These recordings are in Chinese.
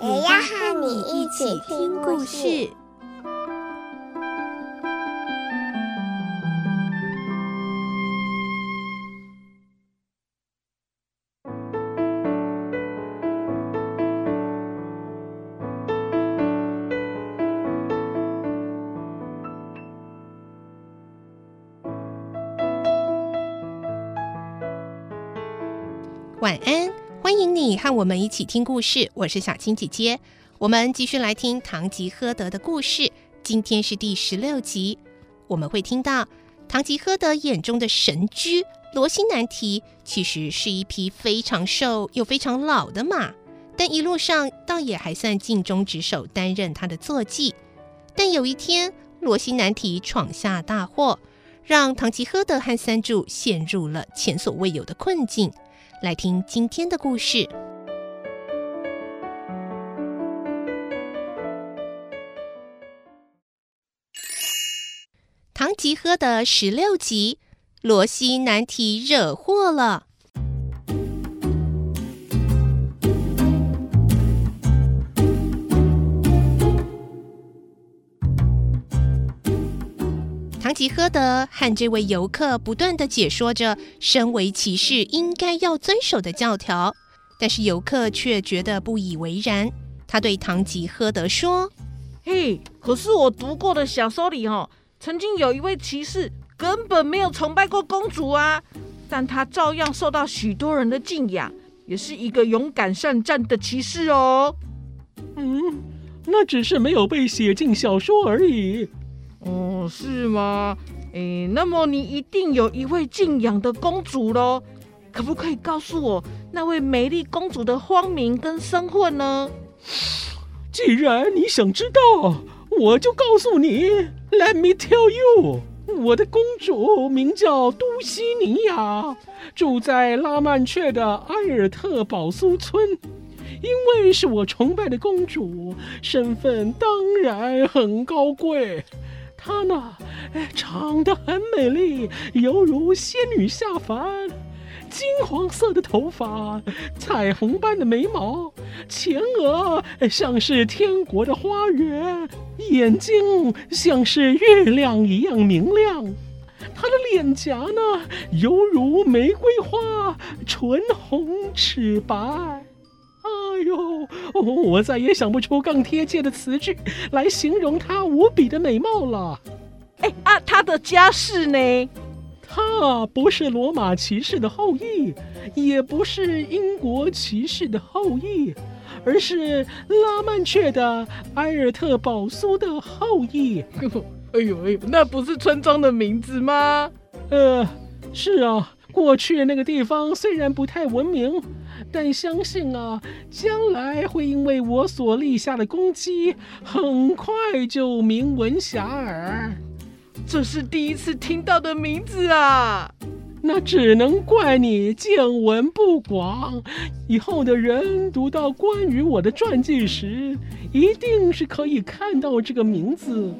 也要和你一起听故事。晚安，欢迎你和我们一起听故事。我是小青姐姐，我们继续来听《堂吉诃德》的故事。今天是第十六集，我们会听到堂吉诃德眼中的神驹罗西南提，其实是一匹非常瘦又非常老的马，但一路上倒也还算尽忠职守，担任他的坐骑。但有一天，罗西南提闯下大祸，让堂吉诃德和三柱陷入了前所未有的困境。来听今天的故事，《堂吉诃德》十六集，罗西难题惹祸了。堂吉诃德和这位游客不断地解说着身为骑士应该要遵守的教条，但是游客却觉得不以为然。他对唐吉诃德说：“嘿，可是我读过的小说里哦，曾经有一位骑士根本没有崇拜过公主啊，但他照样受到许多人的敬仰，也是一个勇敢善战的骑士哦。”嗯，那只是没有被写进小说而已。哦，是吗？诶，那么你一定有一位敬仰的公主喽？可不可以告诉我那位美丽公主的芳名跟身份呢？既然你想知道，我就告诉你。Let me tell you，我的公主名叫都西尼亚，住在拉曼雀的埃尔特堡苏村。因为是我崇拜的公主，身份当然很高贵。她呢，长得很美丽，犹如仙女下凡。金黄色的头发，彩虹般的眉毛，前额像是天国的花园，眼睛像是月亮一样明亮。她的脸颊呢，犹如玫瑰花，唇红齿白。哎呦，我再也想不出更贴切的词句来形容她无比的美貌了。哎啊，她的家世呢？她不是罗马骑士的后裔，也不是英国骑士的后裔，而是拉曼雀的埃尔特堡苏的后裔。哎呦哎呦，那不是村庄的名字吗？呃，是啊，过去那个地方虽然不太文明。但相信啊，将来会因为我所立下的功绩，很快就名闻遐迩。这是第一次听到的名字啊！那只能怪你见闻不广。以后的人读到关于我的传记时，一定是可以看到这个名字。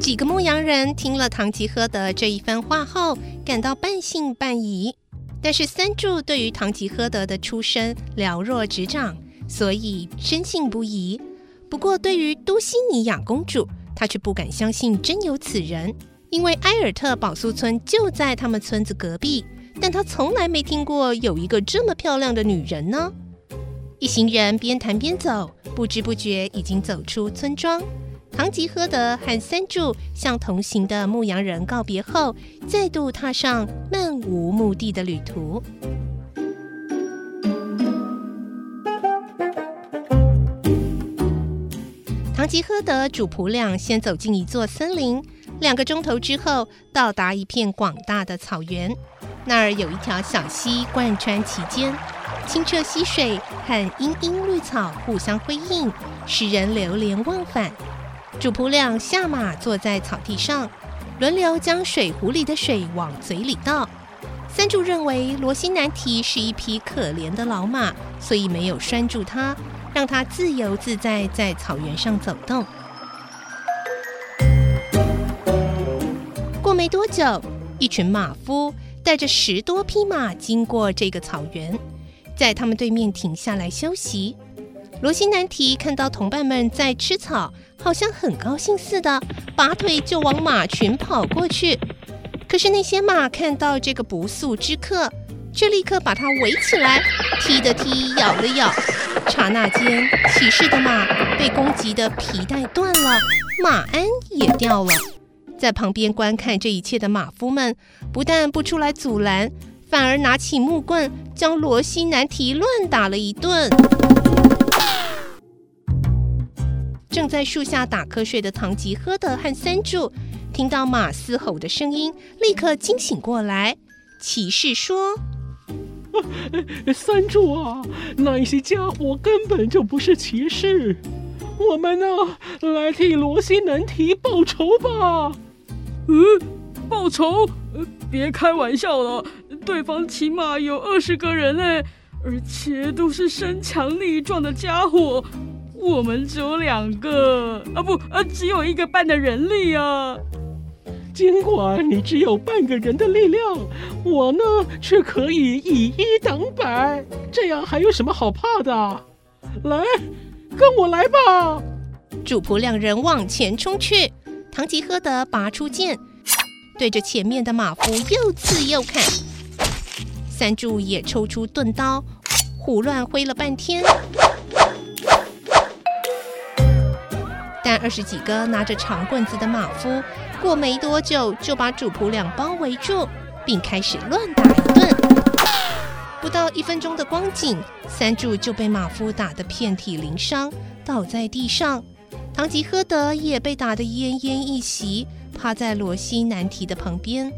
几个牧羊人听了唐吉诃德这一番话后，感到半信半疑。但是三柱对于堂吉诃德的出身了若指掌，所以深信不疑。不过，对于都西尼亚公主，他却不敢相信真有此人，因为埃尔特堡苏村就在他们村子隔壁，但他从来没听过有一个这么漂亮的女人呢。一行人边谈边走，不知不觉已经走出村庄。唐吉诃德和三柱向同行的牧羊人告别后，再度踏上漫无目的的旅途。唐吉诃德主仆俩先走进一座森林，两个钟头之后到达一片广大的草原，那儿有一条小溪贯穿其间，清澈溪水和茵茵绿草互相辉映，使人流连忘返。主仆俩下马，坐在草地上，轮流将水壶里的水往嘴里倒。三柱认为罗西南提是一匹可怜的老马，所以没有拴住它，让它自由自在在草原上走动。过没多久，一群马夫带着十多匹马经过这个草原，在他们对面停下来休息。罗西南提看到同伴们在吃草，好像很高兴似的，拔腿就往马群跑过去。可是那些马看到这个不速之客，却立刻把他围起来，踢的踢，咬的咬。刹那间，骑士的马被攻击的皮带断了，马鞍也掉了。在旁边观看这一切的马夫们，不但不出来阻拦，反而拿起木棍将罗西南提乱打了一顿。正在树下打瞌睡的唐吉诃德和三柱，听到马嘶吼的声音，立刻惊醒过来。骑士说：“三柱啊，那些家伙根本就不是骑士，我们呢，来替罗西南提报仇吧。”“嗯，报仇？别开玩笑了，对方起码有二十个人嘞，而且都是身强力壮的家伙。”我们只有两个啊，不，啊，只有一个半的人力啊。尽管你只有半个人的力量，我呢却可以以一挡百，这样还有什么好怕的？来，跟我来吧！主仆两人往前冲去，唐吉诃德拔出剑，对着前面的马夫又刺又砍。三柱也抽出钝刀，胡乱挥了半天。二十几个拿着长棍子的马夫，过没多久就把主仆两包围住，并开始乱打一顿。不到一分钟的光景，三柱就被马夫打得遍体鳞伤，倒在地上。唐吉诃德也被打得奄奄一息，趴在罗西南提的旁边。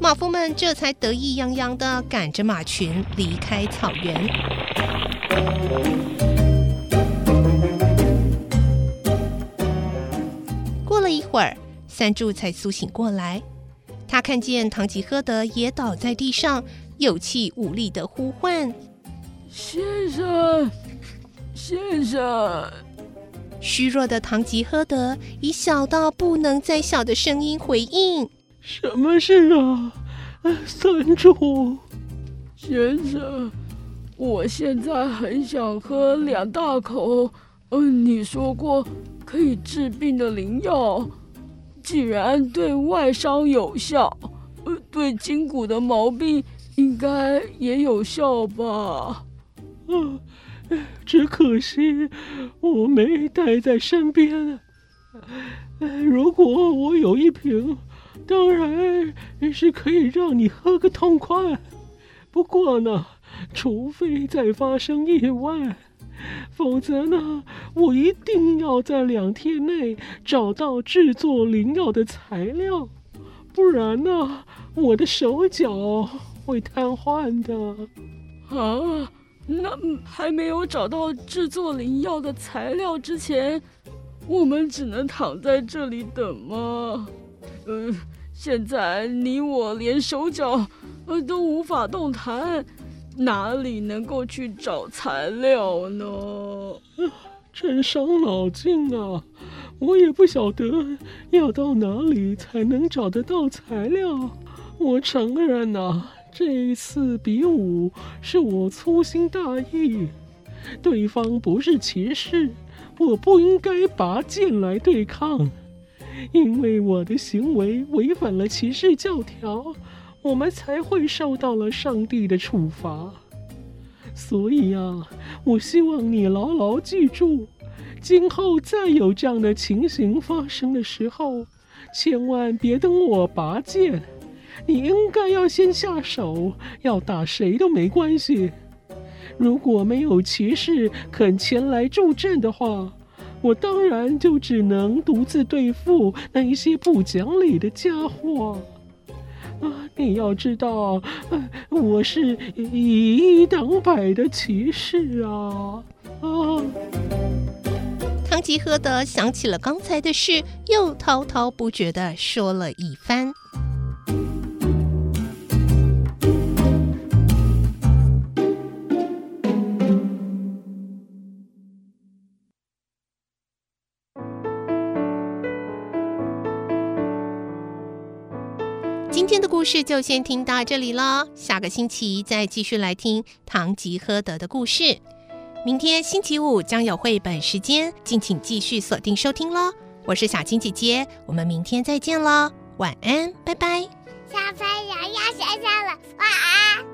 马夫们这才得意洋洋地赶着马群离开草原。会儿，三柱才苏醒过来。他看见唐吉诃德也倒在地上，有气无力地呼唤：“先生，先生！”虚弱的唐吉诃德以小到不能再小的声音回应：“什么事啊，三柱？先生，我现在很想喝两大口，嗯，你说过可以治病的灵药。”既然对外伤有效，对筋骨的毛病应该也有效吧？只可惜我没带在身边。如果我有一瓶，当然是可以让你喝个痛快。不过呢，除非再发生意外。否则呢，我一定要在两天内找到制作灵药的材料，不然呢，我的手脚会瘫痪的。啊，那还没有找到制作灵药的材料之前，我们只能躺在这里等吗？嗯、现在你我连手脚呃都无法动弹。哪里能够去找材料呢？真伤脑筋啊！我也不晓得要到哪里才能找得到材料。我承认呐、啊，这一次比武是我粗心大意。对方不是骑士，我不应该拔剑来对抗，因为我的行为违反了骑士教条。我们才会受到了上帝的处罚，所以啊，我希望你牢牢记住，今后再有这样的情形发生的时候，千万别等我拔剑，你应该要先下手，要打谁都没关系。如果没有骑士肯前来助阵的话，我当然就只能独自对付那一些不讲理的家伙。你要知道，我是以一当百的骑士啊！啊！唐吉诃德想起了刚才的事，又滔滔不绝的说了一番。今天的故事就先听到这里了，下个星期再继续来听堂吉诃德的故事。明天星期五将有绘本时间，敬请继续锁定收听喽。我是小青姐姐，我们明天再见喽，晚安，拜拜。小朋友要睡觉了，晚安。